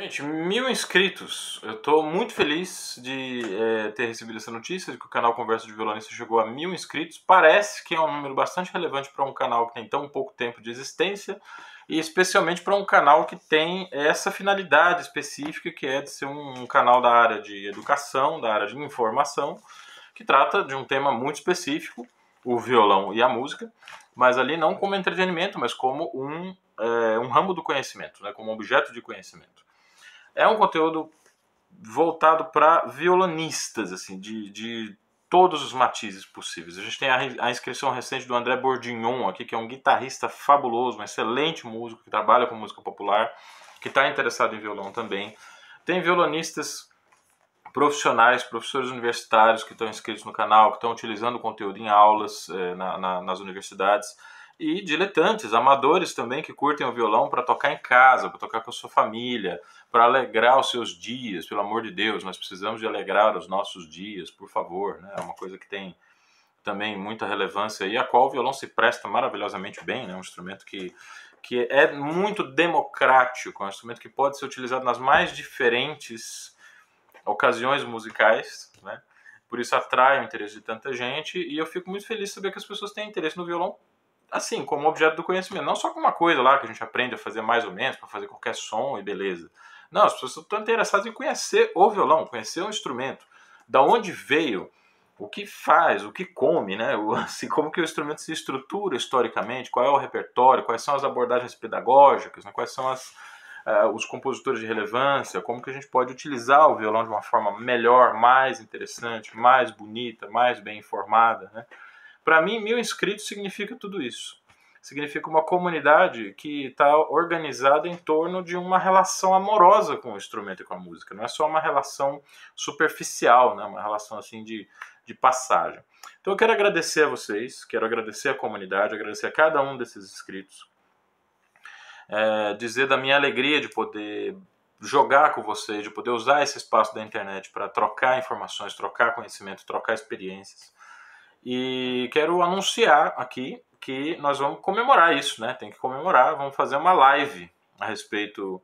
Gente, mil inscritos. Eu estou muito feliz de é, ter recebido essa notícia de que o canal Conversa de Violonista chegou a mil inscritos. Parece que é um número bastante relevante para um canal que tem tão pouco tempo de existência e especialmente para um canal que tem essa finalidade específica que é de ser um, canal da área de educação, da área de informação, que trata de um tema muito específico, o violão e a música, mas ali não como entretenimento, mas como um, é, um ramo do conhecimento, né, como objeto de conhecimento é um conteúdo voltado para violonistas, assim, de, de todos os matizes possíveis. A gente tem a, a, inscrição recente do André Bordignon aqui, que é um guitarrista fabuloso, um excelente músico, que trabalha com música popular, que está interessado em violão também. Tem violonistas profissionais, professores universitários que estão inscritos no canal, que estão utilizando o conteúdo em aulas eh, na, na, nas universidades e diletantes, amadores também que curtem o violão para tocar em casa, para tocar com a sua família, para alegrar os seus dias, pelo amor de Deus, nós precisamos de alegrar os nossos dias, por favor, né? É uma coisa que tem também muita relevância e a qual o violão se presta maravilhosamente bem, né? Um instrumento que que é muito democrático, é um instrumento que pode ser utilizado nas mais diferentes ocasiões musicais, né? Por isso atrai o interesse de tanta gente e eu fico muito feliz de saber que as pessoas têm interesse no violão assim, como objeto do conhecimento. Não só como uma coisa lá que a gente aprende a fazer mais ou menos, para fazer qualquer som e beleza. Não, as pessoas estão interessadas em conhecer o violão, conhecer o instrumento. Da onde veio, o que faz, o que come, né? O, assim, como que o instrumento se estrutura historicamente, qual é o repertório, quais são as abordagens pedagógicas, né? quais são as, uh, os compositores de relevância, como que a gente pode utilizar o violão de uma forma melhor, mais interessante, mais bonita, mais bem informada, né? Para mim, mil inscritos significa tudo isso. Significa uma comunidade que está organizada em torno de uma relação amorosa com o instrumento e com a música. Não é só uma relação superficial, né? uma relação assim de, de passagem. Então eu quero agradecer a vocês, quero agradecer a comunidade, agradecer a cada um desses inscritos. É, dizer da minha alegria de poder jogar com vocês, de poder usar esse espaço da internet para trocar informações, trocar conhecimento, trocar experiências. E quero anunciar aqui que nós vamos comemorar isso, né? Tem que comemorar, vamos fazer uma live a respeito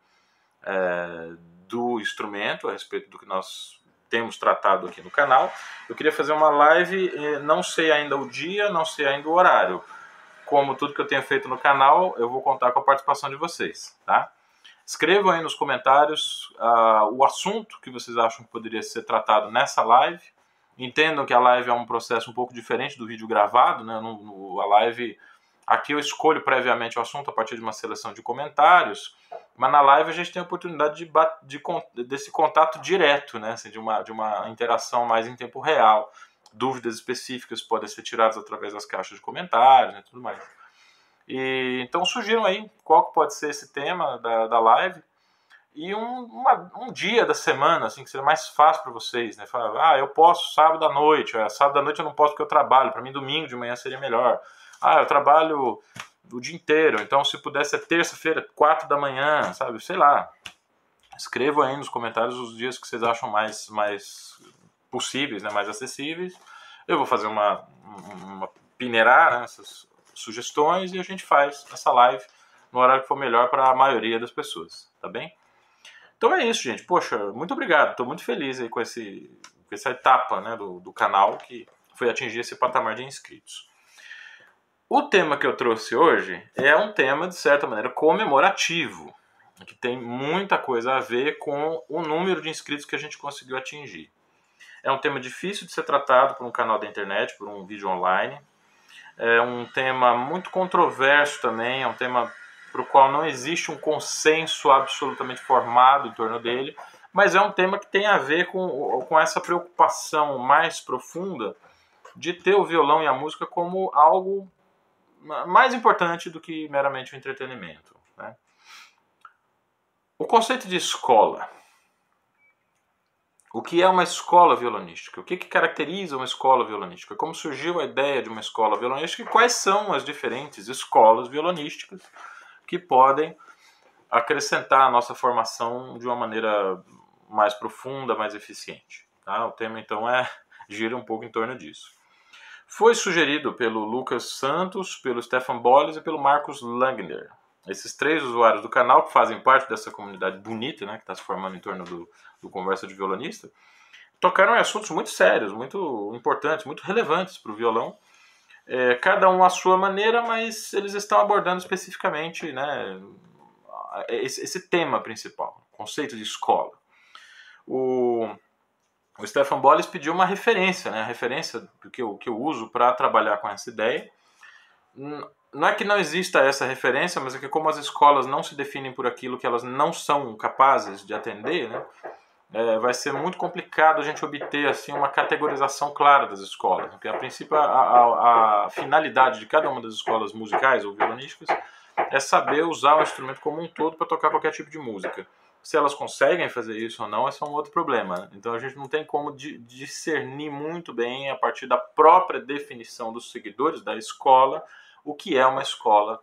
é, do instrumento, a respeito do que nós temos tratado aqui no canal. Eu queria fazer uma live, não sei ainda o dia, não sei ainda o horário. Como tudo que eu tenho feito no canal, eu vou contar com a participação de vocês, tá? Escrevam aí nos comentários uh, o assunto que vocês acham que poderia ser tratado nessa live Entendam que a live é um processo um pouco diferente do vídeo gravado, né? No, no, a live aqui eu escolho previamente o assunto a partir de uma seleção de comentários, mas na live a gente tem a oportunidade de, de desse contato direto, né? Assim, de, uma, de uma interação mais em tempo real. Dúvidas específicas podem ser tiradas através das caixas de comentários e né? tudo mais. E, então sugiram aí qual que pode ser esse tema da, da live e um, uma, um dia da semana, assim, que seria mais fácil para vocês, né? Falar, ah, eu posso sábado à noite, é, sábado à noite eu não posso porque eu trabalho, para mim domingo de manhã seria melhor. Ah, eu trabalho o dia inteiro, então se pudesse é terça-feira, quatro da manhã, sabe? Sei lá. Escrevam aí nos comentários os dias que vocês acham mais, mais possíveis, né? mais acessíveis. Eu vou fazer uma, uma peneirar né? essas sugestões e a gente faz essa live no horário que for melhor para a maioria das pessoas, tá bem? Então é isso, gente. Poxa, muito obrigado. Estou muito feliz aí com, esse, com essa etapa né, do, do canal que foi atingir esse patamar de inscritos. O tema que eu trouxe hoje é um tema, de certa maneira, comemorativo, que tem muita coisa a ver com o número de inscritos que a gente conseguiu atingir. É um tema difícil de ser tratado por um canal da internet, por um vídeo online. É um tema muito controverso também, é um tema para o qual não existe um consenso absolutamente formado em torno dele, mas é um tema que tem a ver com, com essa preocupação mais profunda de ter o violão e a música como algo mais importante do que meramente o entretenimento. Né? O conceito de escola. O que é uma escola violonística? O que, que caracteriza uma escola violonística? Como surgiu a ideia de uma escola violonística e quais são as diferentes escolas violonísticas que podem acrescentar a nossa formação de uma maneira mais profunda, mais eficiente. Tá? O tema então é gira um pouco em torno disso. Foi sugerido pelo Lucas Santos, pelo Stefan Bolles e pelo Marcos Langner. esses três usuários do canal, que fazem parte dessa comunidade bonita, né, que está se formando em torno do, do Conversa de Violonista, tocaram em assuntos muito sérios, muito importantes, muito relevantes para o violão. É, cada um à sua maneira, mas eles estão abordando especificamente né, esse, esse tema principal, conceito de escola. O, o Stefan Bolles pediu uma referência, né, a referência que eu, que eu uso para trabalhar com essa ideia não é que não exista essa referência, mas é que como as escolas não se definem por aquilo que elas não são capazes de atender, né, é, vai ser muito complicado a gente obter assim uma categorização clara das escolas, porque a princípio a, a, a finalidade de cada uma das escolas musicais ou violonísticas é saber usar o instrumento como um todo para tocar qualquer tipo de música. Se elas conseguem fazer isso ou não, esse é um outro problema. Né? Então a gente não tem como discernir muito bem a partir da própria definição dos seguidores da escola o que é uma escola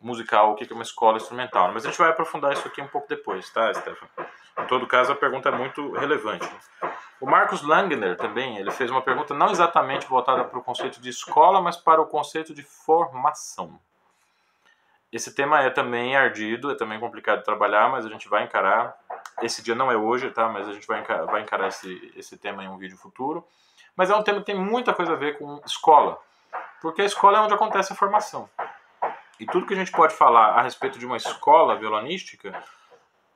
musical, o que é uma escola instrumental. Mas a gente vai aprofundar isso aqui um pouco depois, tá, Stefan? Em todo caso, a pergunta é muito relevante. O Marcos Langner também, ele fez uma pergunta não exatamente voltada para o conceito de escola, mas para o conceito de formação. Esse tema é também ardido, é também complicado de trabalhar, mas a gente vai encarar. Esse dia não é hoje, tá? Mas a gente vai encarar, vai encarar esse, esse tema em um vídeo futuro. Mas é um tema que tem muita coisa a ver com escola, porque a escola é onde acontece a formação. E tudo que a gente pode falar a respeito de uma escola violonística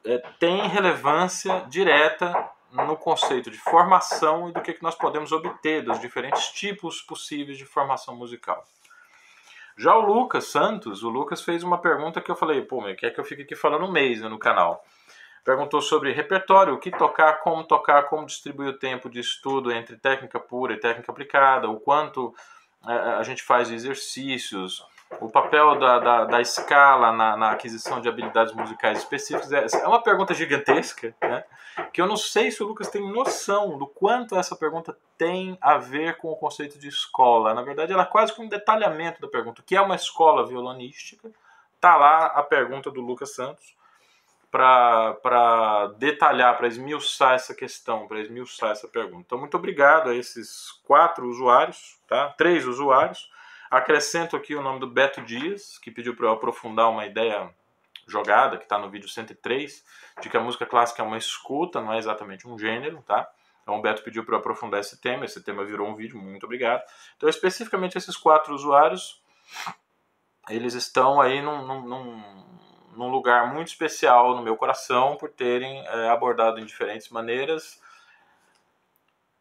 é, tem relevância direta no conceito de formação e do que, que nós podemos obter dos diferentes tipos possíveis de formação musical. Já o Lucas Santos, o Lucas fez uma pergunta que eu falei, pô, meu, quer que eu fique aqui falando um mês né, no canal. Perguntou sobre repertório, o que tocar, como tocar, como distribuir o tempo de estudo entre técnica pura e técnica aplicada, o quanto a gente faz exercícios, o papel da, da, da escala na, na, aquisição de habilidades musicais específicas. É, é uma pergunta gigantesca, né? que eu não sei se o Lucas tem noção do quanto essa pergunta tem a ver com o conceito de escola. Na verdade, ela é quase que um detalhamento da pergunta. O que é uma escola violonística? Está lá a pergunta do Lucas Santos para detalhar, para esmiuçar essa questão, para esmiuçar essa pergunta. Então, muito obrigado a esses quatro usuários, tá? três usuários. Acrescento aqui o nome do Beto Dias, que pediu para eu aprofundar uma ideia jogada, que está no vídeo 103, de que a música clássica é uma escuta, não é exatamente um gênero, tá? Então o Beto pediu para eu aprofundar esse tema, esse tema virou um vídeo, muito obrigado. Então, especificamente esses quatro usuários, eles estão aí num, num, num lugar muito especial no meu coração por terem é, abordado em diferentes maneiras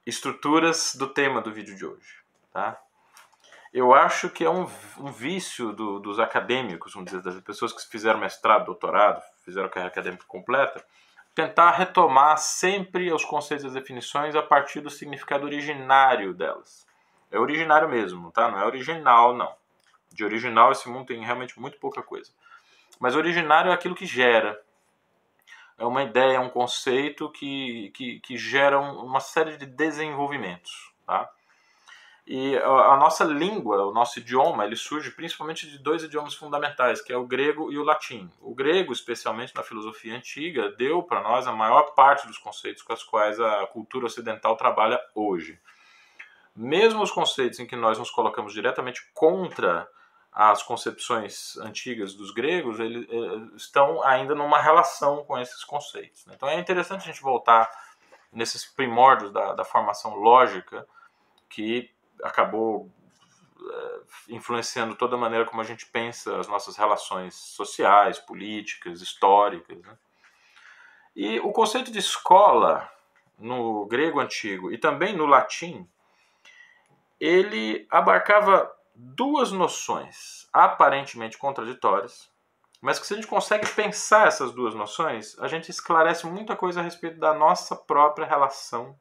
estruturas do tema do vídeo de hoje. Tá? Eu acho que é um, um vício do, dos acadêmicos, vamos dizer, das pessoas que fizeram mestrado, doutorado, fizeram carreira acadêmica completa, tentar retomar sempre os conceitos e as definições a partir do significado originário delas. É originário mesmo, tá? Não é original, não. De original esse mundo tem realmente muito pouca coisa. Mas originário é aquilo que gera. É uma ideia, é um conceito que, que, que gera uma série de desenvolvimentos. Tá? E a nossa língua, o nosso idioma, ele surge principalmente de dois idiomas fundamentais, que é o grego e o latim. O grego, especialmente na filosofia antiga, deu para nós a maior parte dos conceitos com os quais a cultura ocidental trabalha hoje. Mesmo os conceitos em que nós nos colocamos diretamente contra as concepções antigas dos gregos eles, eh, estão ainda numa relação com esses conceitos. Né? Então é interessante a gente voltar nesses primórdios da, da formação lógica que acabou é, influenciando toda a maneira como a gente pensa as nossas relações sociais, políticas, históricas. Né? E o conceito de escola no grego antigo e também no latim, ele abarcava duas noções aparentemente contraditórias, mas que se a gente consegue pensar essas duas noções, a gente esclarece muita coisa a respeito da nossa própria relação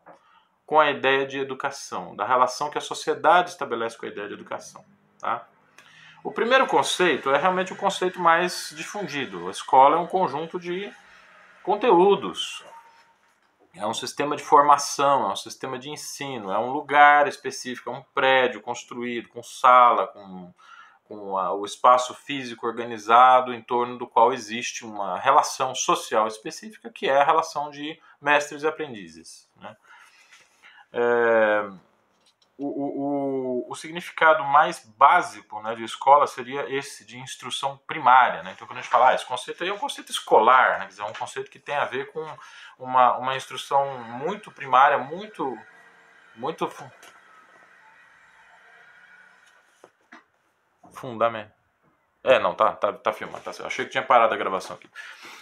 com a ideia de educação, da relação que a sociedade estabelece com a ideia de educação. Tá? O primeiro conceito é realmente o conceito mais difundido. A escola é um conjunto de conteúdos, é um sistema de formação, é um sistema de ensino, é um lugar específico, é um prédio construído com sala, com, com a, o espaço físico organizado em torno do qual existe uma relação social específica, que é a relação de mestres e aprendizes. Né? É, o, o, o, significado mais básico né, de escola seria esse de instrução primária. Né? Então, quando a gente fala, ah, esse conceito aí é um conceito escolar, né? dizer, é um conceito que tem a ver com uma, uma instrução muito primária, muito, muito fundamental. É, não, tá, tá, tá filmando, tá Achei que tinha parado a gravação aqui.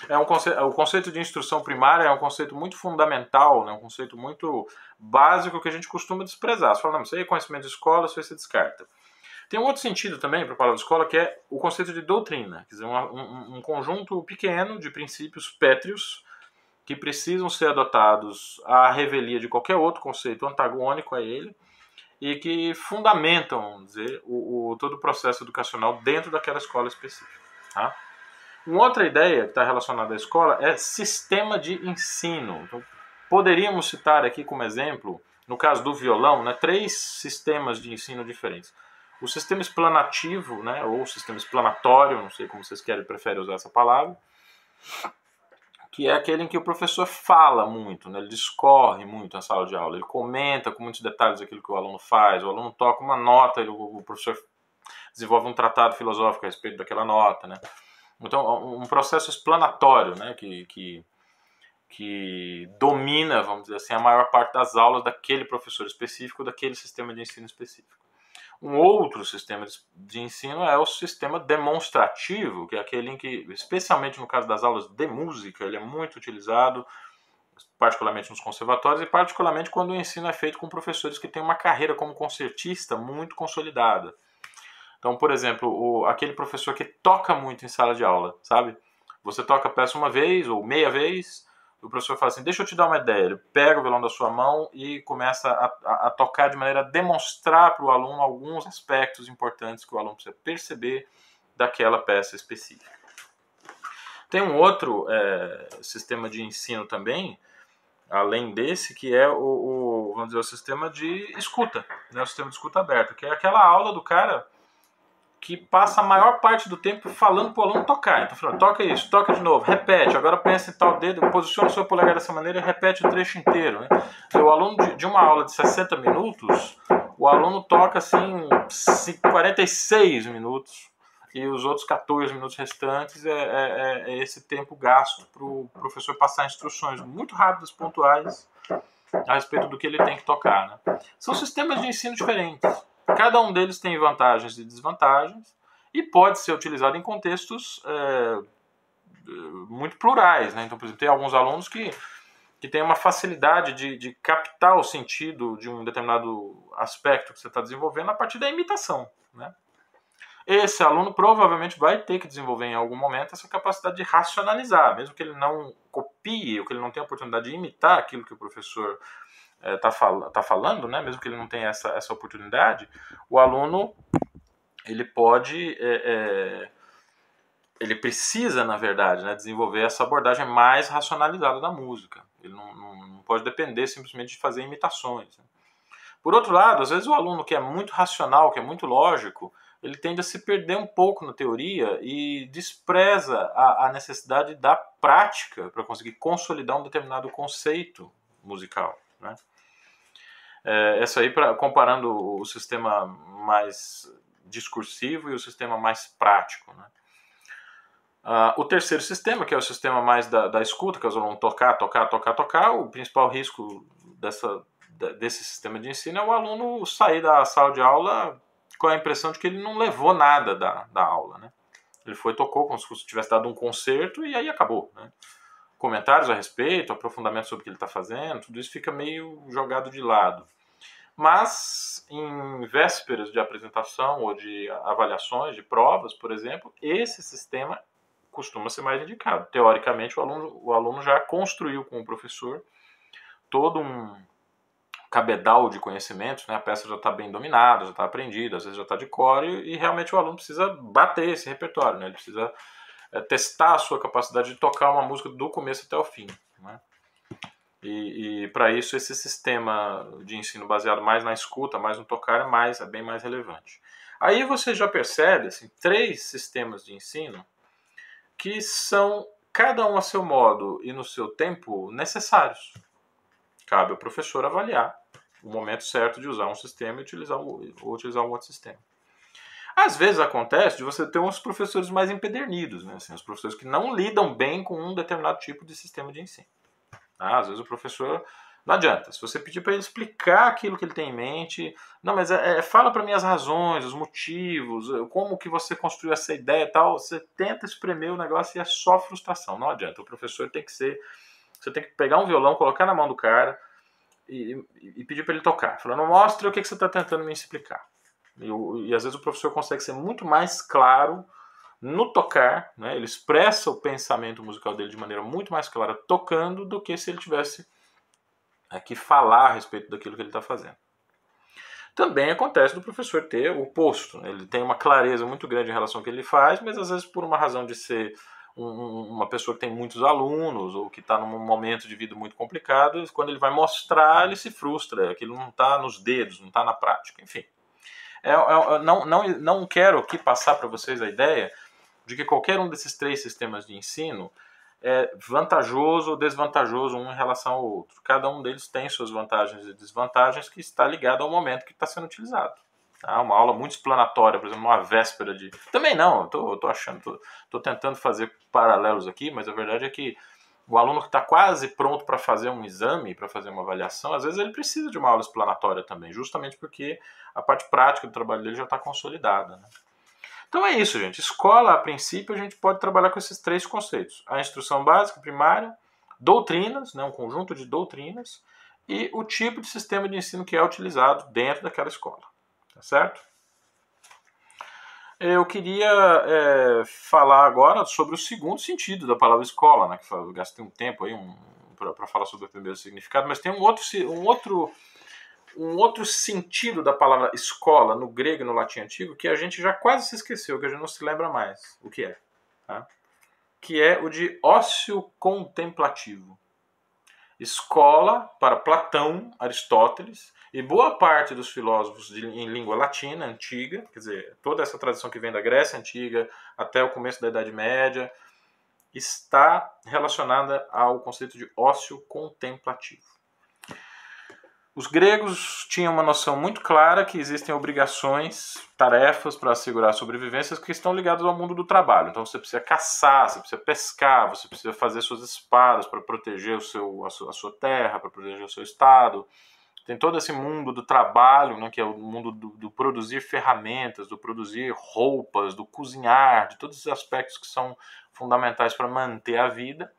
É um conceito, o conceito de instrução primária é um conceito muito fundamental, né, um conceito muito básico que a gente costuma desprezar. Você fala, não, isso aí é conhecimento de escola, isso aí você descarta. Tem um outro sentido também para a palavra escola que é o conceito de doutrina, quer dizer, um, um, um conjunto pequeno de princípios pétreos que precisam ser adotados à revelia de qualquer outro conceito antagônico a ele e que fundamentam, vamos dizer, o, o, todo o processo educacional dentro daquela escola específica. Tá? Uma outra ideia que está relacionada à escola é sistema de ensino. Então, poderíamos citar aqui como exemplo, no caso do violão, né, três sistemas de ensino diferentes. O sistema explanativo, né, ou sistema explanatório, não sei como vocês querem, preferem usar essa palavra, que é aquele em que o professor fala muito, né? ele discorre muito na sala de aula, ele comenta com muitos detalhes aquilo que o aluno faz, o aluno toca uma nota, ele, o professor desenvolve um tratado filosófico a respeito daquela nota. Né? Então, um processo explanatório né? que, que, que domina, vamos dizer assim, a maior parte das aulas daquele professor específico, daquele sistema de ensino específico. Um outro sistema de ensino é o sistema demonstrativo, que é aquele em que, especialmente no caso das aulas de música, ele é muito utilizado, particularmente nos conservatórios e particularmente quando o ensino é feito com professores que têm uma carreira como concertista muito consolidada. Então, por exemplo, o, aquele professor que toca muito em sala de aula, sabe? Você toca a peça uma vez ou meia vez, o professor fala assim: Deixa eu te dar uma ideia. Ele pega o violão da sua mão e começa a, a, a tocar de maneira a demonstrar para o aluno alguns aspectos importantes que o aluno precisa perceber daquela peça específica. Tem um outro é, sistema de ensino também, além desse, que é o, o, vamos dizer, o sistema de escuta, né, o sistema de escuta aberto, que é aquela aula do cara que passa a maior parte do tempo falando para o aluno tocar. Então, toca isso, toca de novo, repete, agora pensa em tal dedo, posiciona o seu polegar dessa maneira e repete o trecho inteiro. Né? Então, o aluno de, de, uma aula de 60 minutos, o aluno toca assim 46 minutos e os outros 14 minutos restantes é, é, é esse tempo gasto para o professor passar instruções muito rápidas, pontuais, a respeito do que ele tem que tocar. Né? São sistemas de ensino diferentes. Cada um deles tem vantagens e desvantagens e pode ser utilizado em contextos é, muito plurais. Né? Então, por exemplo, tem alguns alunos que, que têm uma facilidade de, de captar o sentido de um determinado aspecto que você está desenvolvendo a partir da imitação. Né? Esse aluno provavelmente vai ter que desenvolver em algum momento essa capacidade de racionalizar, mesmo que ele não copie, ou que ele não tenha a oportunidade de imitar aquilo que o professor está é, fal tá falando, né, mesmo que ele não tenha essa, essa oportunidade, o aluno ele pode, é, é, ele precisa, na verdade, né, desenvolver essa abordagem mais racionalizada da música. Ele não, não, não pode depender simplesmente de fazer imitações. Né. Por outro lado, às vezes o aluno que é muito racional, que é muito lógico, ele tende a se perder um pouco na teoria e despreza a, a necessidade da prática para conseguir consolidar um determinado conceito musical. Né? É, essa aí, pra, comparando o sistema mais discursivo e o sistema mais prático. Né? Ah, o terceiro sistema, que é o sistema mais da, da escuta, que é o tocar, tocar, tocar, tocar, o principal risco dessa, desse sistema de ensino é o aluno sair da sala de aula com a impressão de que ele não levou nada da, da aula. Né? Ele foi, tocou como se tivesse dado um concerto e aí acabou. Né? Comentários a respeito, aprofundamento sobre o que ele está fazendo, tudo isso fica meio jogado de lado. Mas em vésperas de apresentação ou de avaliações, de provas, por exemplo, esse sistema costuma ser mais indicado. Teoricamente, o aluno, o aluno já construiu com o professor todo um cabedal de conhecimentos, né? a peça já está bem dominada, já está aprendida, às vezes já está de core, e realmente o aluno precisa bater esse repertório, né? ele precisa é, testar a sua capacidade de tocar uma música do começo até o fim. Né? E, e para isso esse sistema de ensino baseado mais na escuta, mais no tocar, é, mais, é bem mais relevante. Aí você já percebe assim, três sistemas de ensino que são, cada um a seu modo e no seu tempo, necessários. Cabe ao professor avaliar o momento certo de usar um sistema e utilizar, ou utilizar um outro sistema. Às vezes acontece de você ter uns professores mais empedernidos, né? Assim, os professores que não lidam bem com um determinado tipo de sistema de ensino. Tá? Às vezes o professor não adianta. Se você pedir para ele explicar aquilo que ele tem em mente, não, mas é, fala para mim as razões, os motivos, como que você construiu essa ideia e tal, você tenta espremer o negócio e é só frustração. Não adianta. O professor tem que ser, você tem que pegar um violão, colocar na mão do cara e, e, e pedir para ele tocar, falando mostra o que, que você está tentando me explicar. E, e, às vezes o professor consegue ser muito mais claro no tocar, né? ele expressa o pensamento musical dele de maneira muito mais clara tocando do que se ele tivesse aqui falar a respeito daquilo que ele está fazendo. Também acontece do professor ter o oposto, né? ele tem uma clareza muito grande em relação ao que ele faz, mas às vezes por uma razão de ser um, uma pessoa que tem muitos alunos ou que está num momento de vida muito complicado, quando ele vai mostrar, ele se frustra, aquilo não está nos dedos, não está na prática, enfim. É, é, não, não, não quero aqui passar para vocês a ideia de que qualquer um desses três sistemas de ensino é vantajoso ou desvantajoso um em relação ao outro. Cada um deles tem suas vantagens e desvantagens que está ligado ao momento que está sendo utilizado. Tá? Uma aula muito explanatória, por exemplo, uma véspera de. Também não, eu tô, tô achando, tô, tô tentando fazer paralelos aqui, mas a verdade é que o aluno que está quase pronto para fazer um exame, para fazer uma avaliação, às vezes ele precisa de uma aula explanatória também, justamente porque a parte prática do trabalho dele já está consolidada. Né? Então é isso, gente. Escola, a princípio, a gente pode trabalhar com esses três conceitos: a instrução básica, primária, doutrinas, né, um conjunto de doutrinas, e o tipo de sistema de ensino que é utilizado dentro daquela escola. Tá certo? Eu queria é, falar agora sobre o segundo sentido da palavra escola, né? Que eu gastei um tempo aí um, para falar sobre o primeiro significado, mas tem um outro, um outro um outro sentido da palavra escola no grego e no latim antigo que a gente já quase se esqueceu, que a gente não se lembra mais o que é. Tá? Que é o de ócio contemplativo. Escola para Platão, Aristóteles e boa parte dos filósofos de, em língua latina antiga, quer dizer, toda essa tradição que vem da Grécia antiga até o começo da Idade Média, está relacionada ao conceito de ócio contemplativo. Os gregos tinham uma noção muito clara que existem obrigações, tarefas para assegurar a sobrevivência que estão ligadas ao mundo do trabalho. Então você precisa caçar, você precisa pescar, você precisa fazer suas espadas para proteger o seu, a, sua, terra, para proteger o seu estado tem todo esse mundo do trabalho, né, que é o mundo do, do, produzir ferramentas, do produzir roupas, do cozinhar, de todos os aspectos que são fundamentais para manter a vida.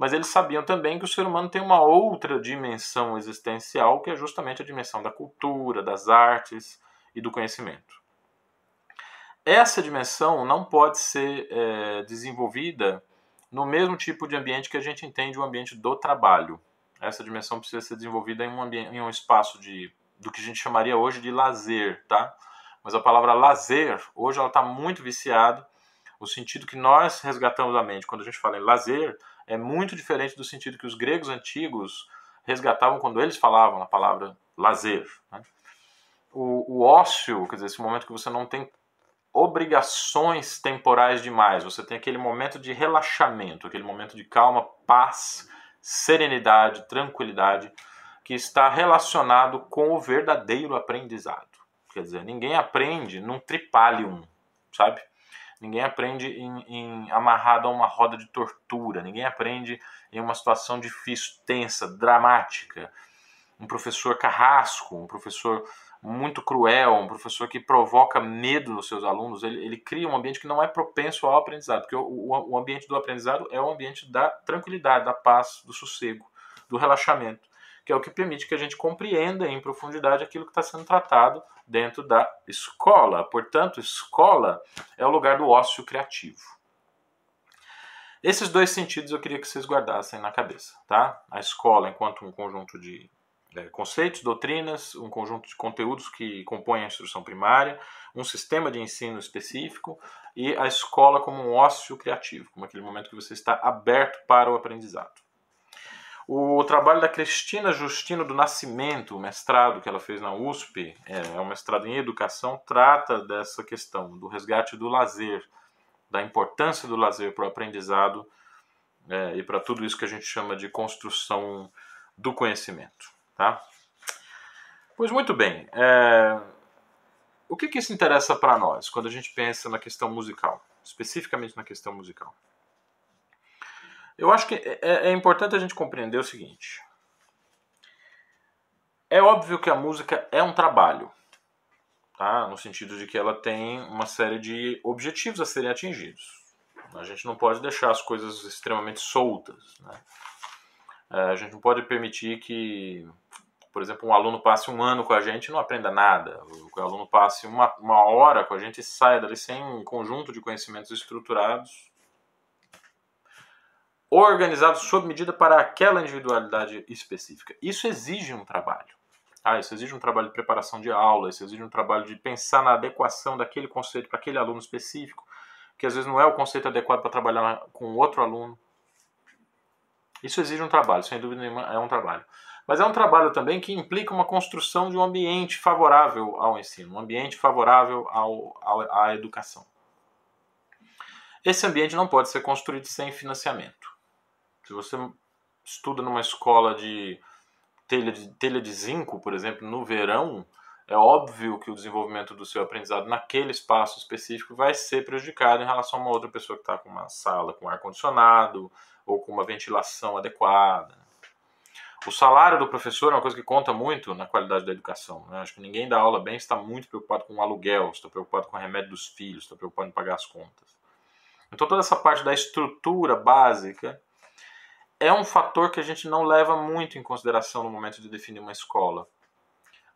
Mas eles sabiam também que o ser humano tem uma outra dimensão existencial, que é justamente a dimensão da cultura, das artes e do conhecimento. Essa dimensão não pode ser é, desenvolvida no mesmo tipo de ambiente que a gente entende o ambiente do trabalho. Essa dimensão precisa ser desenvolvida em um, ambiente, em um espaço de, do que a gente chamaria hoje de lazer, tá? Mas a palavra lazer, hoje ela está muito viciada. O sentido que nós resgatamos da mente quando a gente fala em lazer é muito diferente do sentido que os gregos antigos resgatavam quando eles falavam a palavra lazer. Né? O, o ócio, quer dizer, esse momento que você não tem obrigações temporais demais, você tem aquele momento de relaxamento, aquele momento de calma, paz, serenidade, tranquilidade, que está relacionado com o verdadeiro aprendizado. Quer dizer, ninguém aprende num tripalium, sabe? Ninguém aprende em, em, amarrado a uma roda de tortura, ninguém aprende em uma situação difícil, tensa, dramática. Um professor carrasco, um professor muito cruel, um professor que provoca medo nos seus alunos, ele, ele cria um ambiente que não é propenso ao aprendizado, porque o, o, o ambiente do aprendizado é o ambiente da tranquilidade, da paz, do sossego, do relaxamento, que é o que permite que a gente compreenda em profundidade aquilo que está sendo tratado dentro da escola. Portanto, escola é o lugar do ócio criativo. Esses dois sentidos eu queria que vocês guardassem na cabeça, tá? A escola enquanto um conjunto de é, conceitos, doutrinas, um conjunto de conteúdos que compõem a instrução primária, um sistema de ensino específico e a escola como um ócio criativo, como aquele momento que você está aberto para o aprendizado. O trabalho da Cristina Justino do Nascimento, o mestrado que ela fez na USP, é, é um mestrado em educação, trata dessa questão do resgate do lazer, da importância do lazer para o aprendizado é, e para tudo isso que a gente chama de construção do conhecimento. Tá? Pois muito bem. É... O que, que isso interessa para nós quando a gente pensa na questão musical, especificamente na questão musical? Eu acho que é, é, é importante a gente compreender o seguinte. É óbvio que a música é um trabalho, tá? no sentido de que ela tem uma série de objetivos a serem atingidos. A gente não pode deixar as coisas extremamente soltas. Né? É, a gente não pode permitir que, por exemplo, um aluno passe um ano com a gente e não aprenda nada. Que o aluno passe uma, uma hora com a gente e saia dali sem um conjunto de conhecimentos estruturados, organizados sob medida para aquela individualidade específica. Isso exige um trabalho. Ah, isso exige um trabalho de preparação de aula, isso exige um trabalho de pensar na adequação daquele conceito para aquele aluno específico, que às vezes não é o conceito adequado para trabalhar com outro aluno. Isso exige um trabalho, sem dúvida nenhuma é um trabalho. Mas é um trabalho também que implica uma construção de um ambiente favorável ao ensino, um ambiente favorável ao, ao, à educação. Esse ambiente não pode ser construído sem financiamento. Se você estuda numa escola de telha de, telha de zinco, por exemplo, no verão, é óbvio que o desenvolvimento do seu aprendizado naquele espaço específico vai ser prejudicado em relação a uma outra pessoa que está com uma sala com ar-condicionado ou com uma ventilação adequada. O salário do professor é uma coisa que conta muito na qualidade da educação. Né? Acho que ninguém dá aula bem está muito preocupado com o aluguel, está preocupado com o remédio dos filhos, está preocupado em pagar as contas. Então toda essa parte da estrutura básica é um fator que a gente não leva muito em consideração no momento de definir uma escola.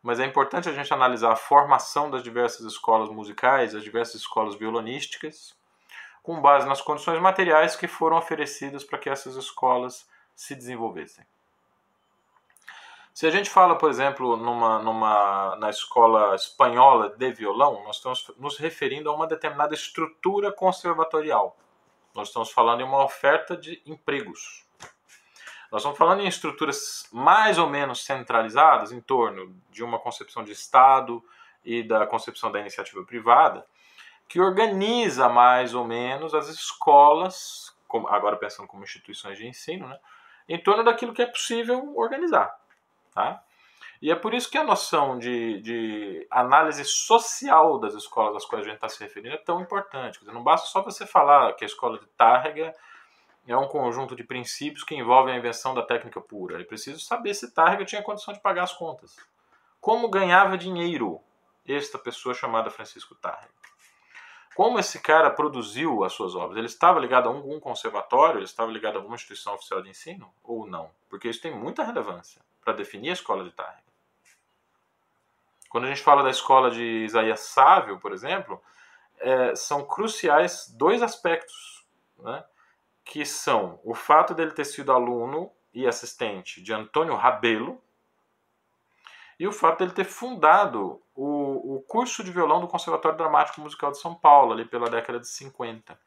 Mas é importante a gente analisar a formação das diversas escolas musicais, as diversas escolas violonísticas, com base nas condições materiais que foram oferecidas para que essas escolas se desenvolvessem. Se a gente fala, por exemplo, numa, numa, na escola espanhola de violão, nós estamos nos referindo a uma determinada estrutura conservatorial. Nós estamos falando em uma oferta de empregos. Nós estamos falando em estruturas mais ou menos centralizadas em torno de uma concepção de Estado e da concepção da iniciativa privada, que organiza mais ou menos as escolas, agora pensando como instituições de ensino, né, em torno daquilo que é possível organizar. Tá? E é por isso que a noção de, de análise social das escolas às quais a gente está se referindo é tão importante. Dizer, não basta só você falar que a escola de Tárrega é um conjunto de princípios que envolvem a invenção da técnica pura. É preciso saber se Targa tinha condição de pagar as contas. Como ganhava dinheiro esta pessoa chamada Francisco Targa? Como esse cara produziu as suas obras? Ele estava ligado a algum conservatório? Ele estava ligado a alguma instituição oficial de ensino? Ou não? Porque isso tem muita relevância para definir a escola de Targa. Quando a gente fala da escola de Isaías Sávio, por exemplo, é, são cruciais dois aspectos. Né? Que são o fato dele ter sido aluno e assistente de Antônio Rabelo e o fato dele ter fundado o, o curso de violão do Conservatório Dramático Musical de São Paulo, ali pela década de 50.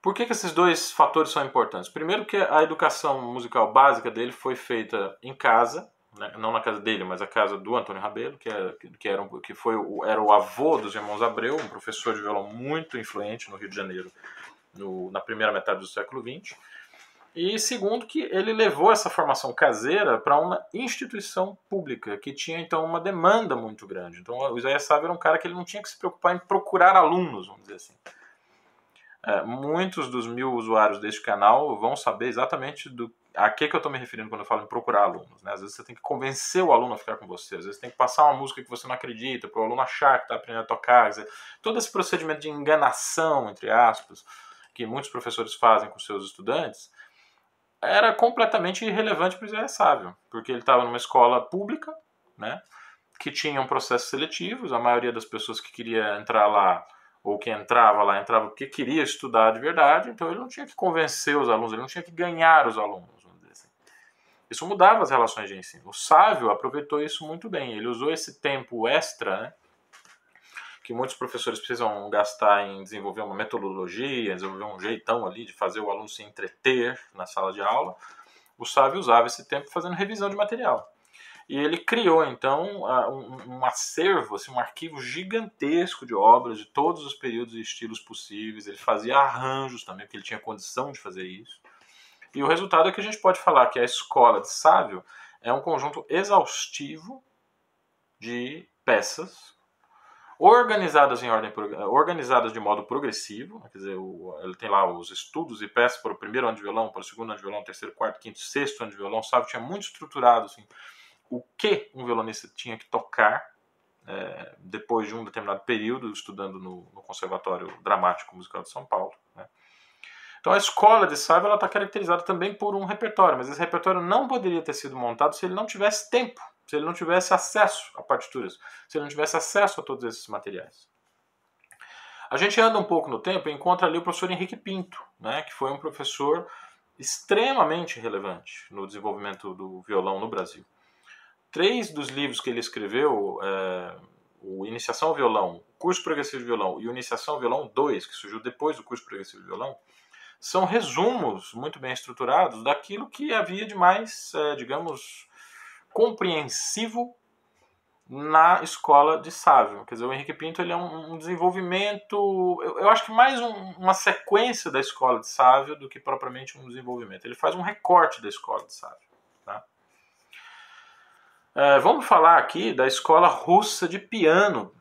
Por que, que esses dois fatores são importantes? Primeiro que a educação musical básica dele foi feita em casa, né? não na casa dele, mas a casa do Antônio Rabelo, que, era, que, era, que foi era o avô dos irmãos Abreu, um professor de violão muito influente no Rio de Janeiro no, na primeira metade do século XX. E segundo, que ele levou essa formação caseira para uma instituição pública, que tinha então uma demanda muito grande. Então o Isaías Sávio era um cara que ele não tinha que se preocupar em procurar alunos, vamos dizer assim. É, muitos dos mil usuários deste canal vão saber exatamente do, a que, que eu estou me referindo quando eu falo em procurar alunos. Né? Às vezes você tem que convencer o aluno a ficar com você, às vezes tem que passar uma música que você não acredita, para o aluno achar que está aprendendo a tocar. Dizer, todo esse procedimento de enganação, entre aspas, que muitos professores fazem com seus estudantes, era completamente irrelevante para o Zé Sávio, porque ele estava numa escola pública, né, que tinha um processo seletivo, a maioria das pessoas que queria entrar lá ou que entrava lá entrava porque queria estudar de verdade, então ele não tinha que convencer os alunos, ele não tinha que ganhar os alunos, assim. Isso mudava as relações de ensino. O Sávio aproveitou isso muito bem, ele usou esse tempo extra, né, que muitos professores precisam gastar em desenvolver uma metodologia, desenvolver um jeitão ali de fazer o aluno se entreter na sala de aula, o Sávio usava esse tempo fazendo revisão de material. E ele criou, então, um, acervo, assim, um arquivo gigantesco de obras de todos os períodos e estilos possíveis. Ele fazia arranjos também, porque ele tinha condição de fazer isso. E o resultado é que a gente pode falar que a escola de Sávio é um conjunto exaustivo de peças organizadas em ordem organizadas de modo progressivo, quer dizer, o, ele tem lá os estudos e peças para o primeiro ano de violão, para o segundo ano de violão, terceiro, quarto, quinto, sexto ano de violão, sabe? Tinha muito estruturado assim, o que um violonista tinha que tocar é, depois de um determinado período estudando no, no Conservatório Dramático Musical de São Paulo. Né? Então a escola de Sávio está caracterizada também por um repertório, mas esse repertório não poderia ter sido montado se ele não tivesse tempo se ele não tivesse acesso a partituras, se ele não tivesse acesso a todos esses materiais. A gente anda um pouco no tempo e encontra ali o professor Henrique Pinto, né, que foi um professor extremamente relevante no desenvolvimento do violão no Brasil. Três dos livros que ele escreveu, é, o Iniciação ao Violão, Curso Progressivo de Violão e o Iniciação ao Violão 2, que surgiu depois do Curso Progressivo de Violão, são resumos muito bem estruturados daquilo que havia de mais, é, digamos, compreensivo na escola de Sávio. Quer dizer, o Henrique Pinto ele é um, um desenvolvimento, eu, eu, acho que mais um, uma sequência da escola de Sávio do que propriamente um desenvolvimento. Ele faz um recorte da escola de Sávio. Tá? É, vamos falar aqui da escola russa de piano,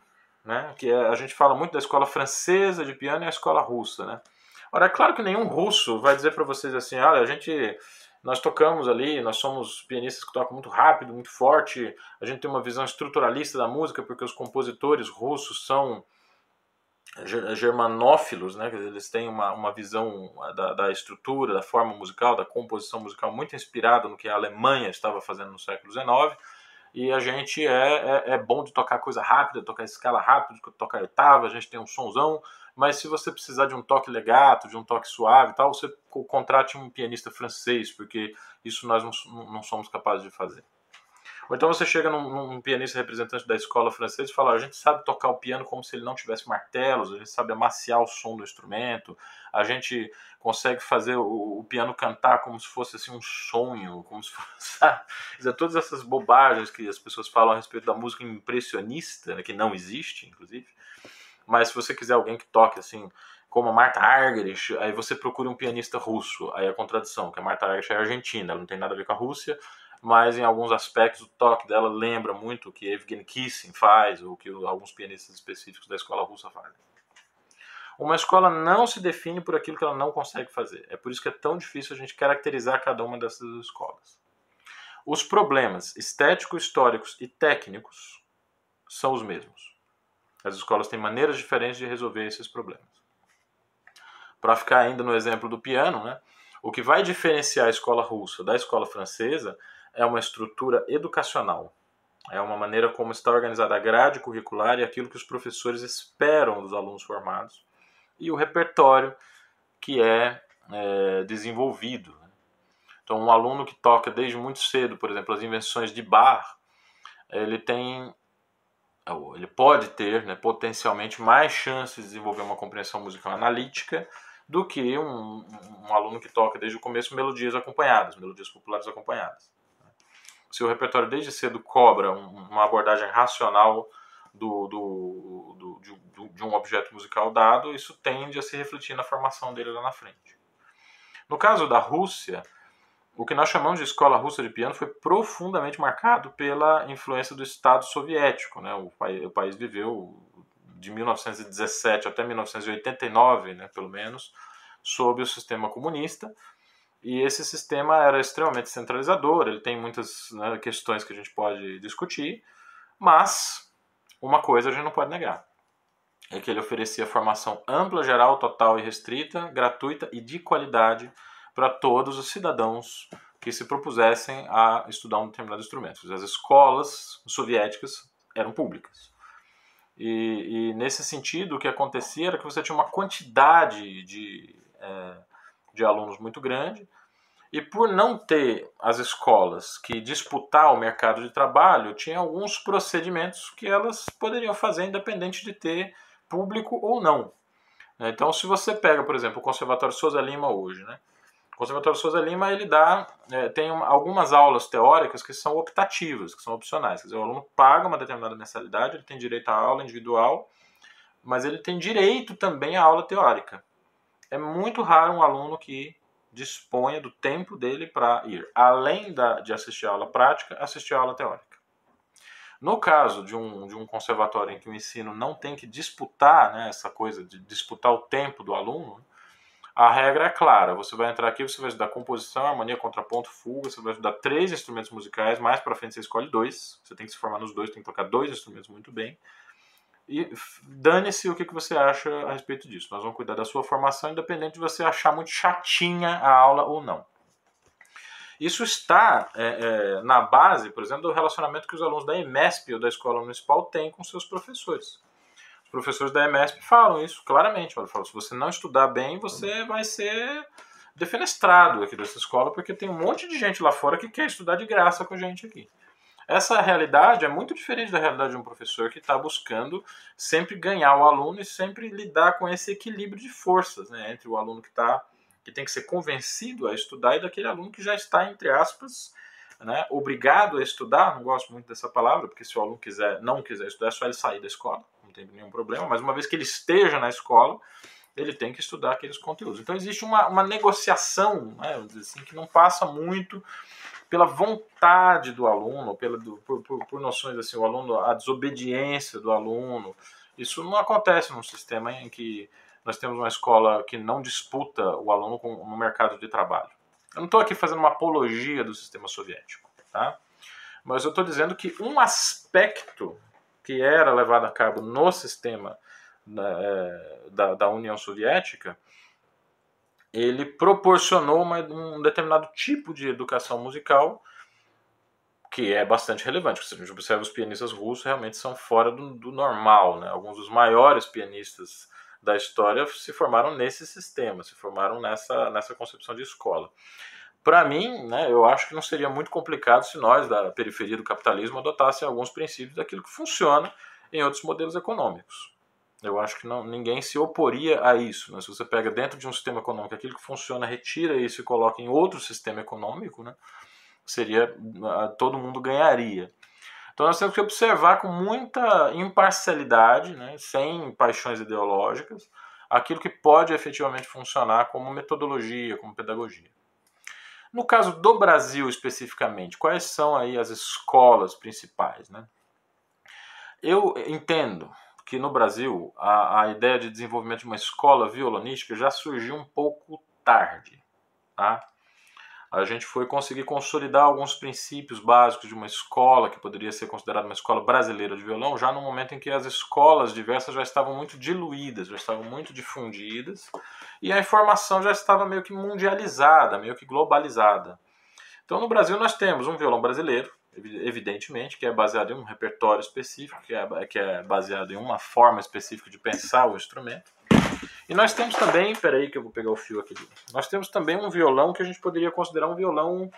né? que é, a gente fala muito da escola francesa de piano e a escola russa. Né? Ora, é claro que nenhum russo vai dizer para vocês assim, olha, a gente nós tocamos ali, nós somos pianistas que tocam muito rápido, muito forte, a gente tem uma visão estruturalista da música, porque os compositores russos são germanófilos, né? eles têm uma, uma visão da, da, estrutura, da forma musical, da composição musical muito inspirada no que a Alemanha estava fazendo no século XIX, e a gente é, é, é bom de tocar coisa rápida, tocar escala rápida, tocar oitava, a gente tem um sonzão, mas se você precisar de um toque legato, de um toque suave e tal, você contrate um pianista francês, porque isso nós não, não somos capazes de fazer. Ou então você chega num, num, pianista representante da escola francesa e fala: a gente sabe tocar o piano como se ele não tivesse martelos, a gente sabe amaciar o som do instrumento, a gente consegue fazer o, o piano cantar como se fosse assim um sonho, como se fosse. Sabe? Todas essas bobagens que as pessoas falam a respeito da música impressionista, né, que não existe, inclusive. Mas se você quiser alguém que toque assim, como a Marta Argerich, aí você procura um pianista russo. Aí a contradição, que a Marta Argerich é argentina, ela não tem nada a ver com a Rússia, mas em alguns aspectos o toque dela lembra muito o que Evgeny Kissin faz, ou o que alguns pianistas específicos da escola russa fazem. Uma escola não se define por aquilo que ela não consegue fazer. É por isso que é tão difícil a gente caracterizar cada uma dessas escolas. Os problemas estéticos, históricos e técnicos são os mesmos. As escolas têm maneiras diferentes de resolver esses problemas. Para ficar ainda no exemplo do piano, né, o que vai diferenciar a escola russa da escola francesa é uma estrutura educacional. É uma maneira como está organizada a grade curricular e aquilo que os professores esperam dos alunos formados e o repertório que é, é desenvolvido. Né. Então, um aluno que toca desde muito cedo, por exemplo, as invenções de Bach, ele tem é ele pode ter né, potencialmente mais chances de desenvolver uma compreensão musical analítica do que um, um, aluno que toca desde o começo melodias acompanhadas, melodias populares acompanhadas. Se o repertório desde cedo cobra uma abordagem racional do, do, do, de, de um objeto musical dado, isso tende a se refletir na formação dele lá na frente. No caso da Rússia, o que nós chamamos de escola russa de piano foi profundamente marcado pela influência do Estado soviético. Né? O, país, o país viveu de 1917 até 1989, né, pelo menos, sob o sistema comunista. E esse sistema era extremamente centralizador, ele tem muitas né, questões que a gente pode discutir, mas uma coisa a gente não pode negar: é que ele oferecia formação ampla, geral, total e restrita, gratuita e de qualidade para todos os cidadãos que se propusessem a estudar um determinado instrumento. As escolas soviéticas eram públicas. E, e, nesse sentido, o que acontecia era que você tinha uma quantidade de, é, de alunos muito grande, e por não ter as escolas que disputar o mercado de trabalho, tinha alguns procedimentos que elas poderiam fazer independente de ter público ou não. Então, se você pega, por exemplo, o Conservatório Souza Lima hoje, né? Conservatório Souza Lima ele dá é, tem algumas aulas teóricas que são optativas, que são opcionais. Quer dizer, o aluno paga uma determinada mensalidade, ele tem direito à aula individual, mas ele tem direito também à aula teórica. É muito raro um aluno que disponha do tempo dele para ir, além da, de assistir a aula prática, assistir a aula teórica. No caso de um, de um conservatório em que o ensino não tem que disputar né, essa coisa de disputar o tempo do aluno, a regra é clara. Você vai entrar aqui, você vai estudar composição, harmonia, contraponto, fuga, você vai estudar três instrumentos musicais, mais para frente você escolhe dois. Você tem que se formar nos dois, tem que tocar dois instrumentos muito bem. E dane-se o que, que você acha a respeito disso. Nós vamos cuidar da sua formação, independente de você achar muito chatinha a aula ou não. Isso está é, é, na base, por exemplo, do relacionamento que os alunos da EMESP ou da escola municipal têm com seus professores. Os professores da EMESP falam isso claramente. Falam, se você não estudar bem, você vai ser defenestrado aqui dessa escola, porque tem um monte de gente lá fora que quer estudar de graça com a gente aqui. Essa realidade é muito diferente da realidade de um professor que está buscando sempre ganhar o aluno e sempre lidar com esse equilíbrio de forças né, entre o aluno que está que tem que ser convencido a estudar e daquele aluno que já está, entre aspas, né, obrigado a estudar, não gosto muito dessa palavra, porque se o aluno quiser, não quiser estudar, é só ele sair da escola, não tem nenhum problema, mas uma vez que ele esteja na escola, ele tem que estudar aqueles conteúdos. Então existe uma, uma negociação, né, assim, que não passa muito pela vontade do aluno, pela, do, por, por, por, noções assim, o aluno, a desobediência do aluno. Isso não acontece num sistema em que nós temos uma escola que não disputa o aluno com, no mercado de trabalho. Eu não estou aqui fazendo uma apologia do sistema soviético, tá? mas eu estou dizendo que um aspecto que era levado a cabo no sistema da, é, da, da União Soviética, ele proporcionou uma, um determinado tipo de educação musical que é bastante relevante. Se a gente observa os pianistas russos, realmente são fora do, do normal. Né? Alguns dos maiores pianistas da história se formaram nesse sistema, se formaram nessa, nessa concepção de escola. Para mim, né, eu acho que não seria muito complicado se nós, da periferia do capitalismo, adotássemos alguns princípios daquilo que funciona em outros modelos econômicos. Eu acho que não, ninguém se oporia a isso. Né? Se você pega dentro de um sistema econômico aquilo que funciona, retira isso e coloca em outro sistema econômico, né? seria todo mundo ganharia. Então nós temos que observar com muita imparcialidade, né, sem paixões ideológicas, aquilo que pode efetivamente funcionar como metodologia, como pedagogia. No caso do Brasil especificamente, quais são aí as escolas principais? Né? Eu entendo que no Brasil a, a ideia de desenvolvimento de uma escola violonística já surgiu um pouco tarde. Tá? a gente foi conseguir consolidar alguns princípios básicos de uma escola que poderia ser considerada uma escola brasileira de violão, já no momento em que as escolas diversas já estavam muito diluídas, já estavam muito difundidas, e a informação já estava meio que mundializada, meio que globalizada. Então, no Brasil, nós temos um violão brasileiro, evidentemente, que é baseado em um repertório específico, que é, que é baseado em uma forma específica de pensar o instrumento. E nós temos também, peraí que eu vou pegar o fio aqui. Nós temos também um violão que a gente poderia considerar um violão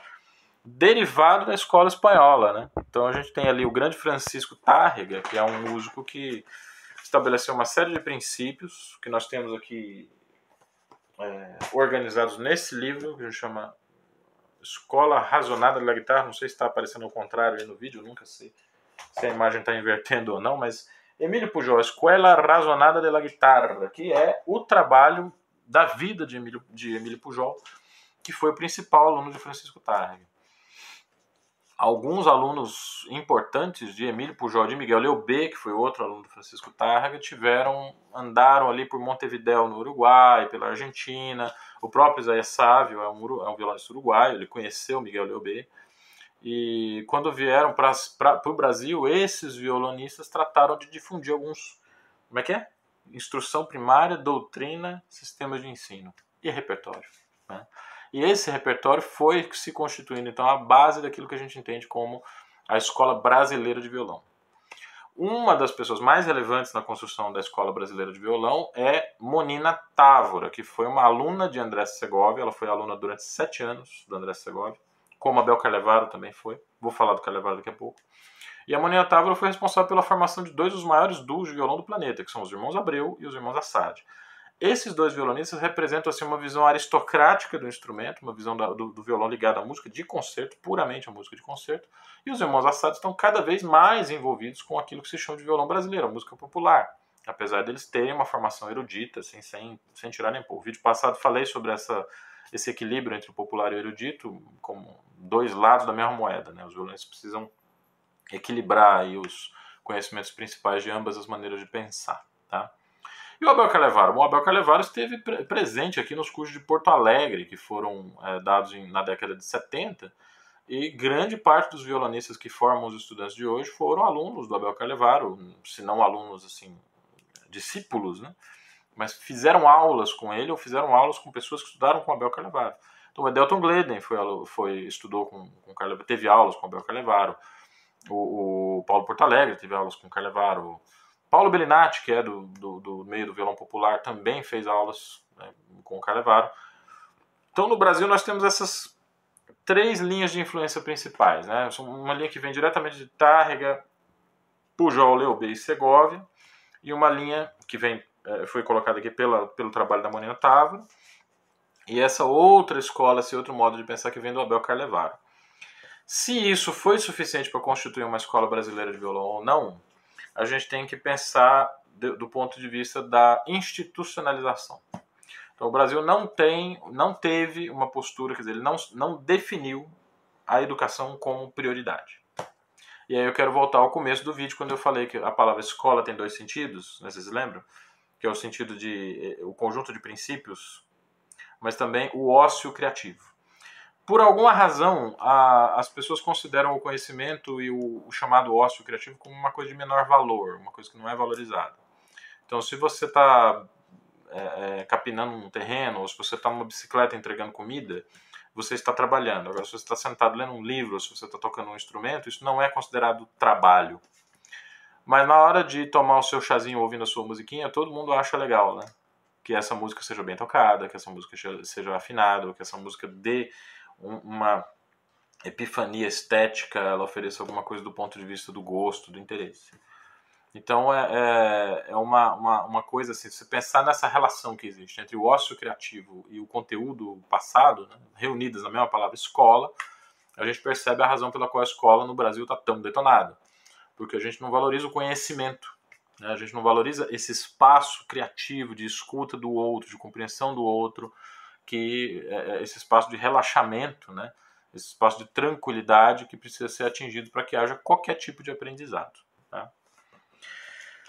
derivado da escola espanhola, né? Então a gente tem ali o grande Francisco Tárrega, que é um músico que estabeleceu uma série de princípios que nós temos aqui é, organizados nesse livro que a gente chama Escola Razonada da Guitarra. Não sei se está aparecendo ao contrário aí no vídeo, nunca sei se a imagem está invertendo ou não, mas Emílio Pujol, Escola Razonada de la Guitarra, que é o trabalho da vida de Emílio, de Emílio Pujol, que foi o principal aluno de Francisco Tarrega. Alguns alunos importantes de Emílio Pujol, de Miguel Leobé, que foi outro aluno de Francisco Tarrega, tiveram, andaram ali por Montevideo, no Uruguai, pela Argentina. O próprio Isaías Sávio é um, é um violonista uruguaio, ele conheceu Miguel Leobé. E quando vieram para o Brasil, esses violonistas trataram de difundir alguns. Como é que é? Instrução primária, doutrina, sistemas de ensino e repertório. Né? E esse repertório foi se constituindo, então, a base daquilo que a gente entende como a escola brasileira de violão. Uma das pessoas mais relevantes na construção da escola brasileira de violão é Monina Távora, que foi uma aluna de André Segovia. Ela foi aluna durante sete anos do André Segovia como Abel Carlevaro também foi. Vou falar do Carlevaro daqui a pouco. E a Moninha Távora foi responsável pela formação de dois dos maiores duos de violão do planeta, que são os irmãos Abreu e os irmãos Assad. Esses dois violonistas representam assim, uma visão aristocrática do instrumento, uma visão do, do, violão ligada à música de concerto, puramente à música de concerto. E os irmãos Assad estão cada vez mais envolvidos com aquilo que se chama de violão brasileiro, a música popular. Apesar deles terem uma formação erudita, assim, sem, sem tirar nem pôr. O vídeo passado falei sobre essa esse equilíbrio entre o popular e o erudito como dois lados da mesma moeda. Né? Os violonistas precisam equilibrar aí os conhecimentos principais de ambas as maneiras de pensar. Tá? E o Abel Carlevaro? o Abel Carlevaro esteve presente aqui nos cursos de Porto Alegre, que foram é, dados em, na década de 70, e grande parte dos violonistas que formam os estudantes de hoje foram alunos do Abel Carlevaro, se não alunos, assim, discípulos, né? Mas fizeram aulas com ele ou fizeram aulas com pessoas que estudaram com o Abel Carlevaro. Então, o Edelton Gleden foi, foi, estudou com, com Carlevaro, teve aulas com o Abel Carlevaro. O, o Paulo Portalegre teve aulas com o Carlevaro. Paulo Bellinati, que é do, do, do, meio do violão popular, também fez aulas né, com o Carlevaro. Então, no Brasil, nós temos essas três linhas de influência principais. Né? Uma linha que vem diretamente de Tárrega, Pujol, Leobê e Segovia, e uma linha que vem é, foi colocada aqui pela, pelo trabalho da Monina Távora, e essa outra escola, esse outro modo de pensar que vem do Abel Carlevaro. Se isso foi suficiente para constituir uma escola brasileira de violão ou não, a gente tem que pensar do ponto de vista da institucionalização. Então, o Brasil não tem, não teve uma postura, quer dizer, ele não, não definiu a educação como prioridade. E aí eu quero voltar ao começo do vídeo, quando eu falei que a palavra escola tem dois sentidos, né, vocês lembram? Que é o sentido de eh, o conjunto de princípios, mas também o ócio criativo. Por alguma razão, a, as pessoas consideram o conhecimento e o, o, chamado ócio criativo como uma coisa de menor valor, uma coisa que não é valorizada. Então, se você está é, é, capinando um terreno, ou se você está numa bicicleta entregando comida, você está trabalhando. Agora, se você está sentado lendo um livro, ou se você está tocando um instrumento, isso não é considerado trabalho. Mas na hora de tomar o seu chazinho ouvindo a sua musiquinha, todo mundo acha legal, né? Que essa música seja bem tocada, que essa música seja afinada, que essa música dê uma epifania estética, ela ofereça alguma coisa do ponto de vista do gosto, do interesse. Então é, é, é uma, uma, uma, coisa assim, se pensar nessa relação que existe entre o ócio criativo e o conteúdo passado, né, reunidas na mesma palavra escola, a gente percebe a razão pela qual a escola no Brasil está tão detonada. Porque a gente não valoriza o conhecimento, né, a gente não valoriza esse espaço criativo de escuta do outro, de compreensão do outro, que é, é esse espaço de relaxamento, né, esse espaço de tranquilidade que precisa ser atingido para que haja qualquer tipo de aprendizado. Tá?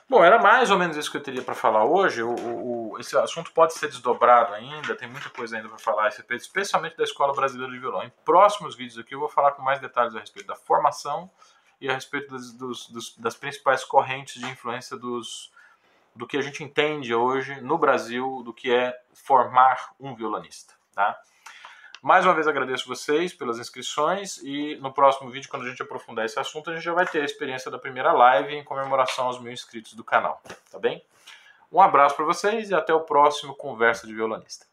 Bom, era mais ou menos isso que eu teria para falar hoje. O, o, esse assunto pode ser desdobrado ainda, tem muita coisa ainda para falar a respeito, especialmente da Escola Brasileira de Violão. Em próximos vídeos aqui eu vou falar com mais detalhes a respeito da formação e a respeito dos, dos, das principais correntes de influência dos, do que a gente entende hoje no Brasil do que é formar um violonista. Tá? Mais uma vez agradeço vocês pelas inscrições e no próximo vídeo, quando a gente aprofundar esse assunto, a gente já vai ter a experiência da primeira live em comemoração aos mil inscritos do canal, tá bem? Um abraço para vocês e até o próximo Conversa de Violonista.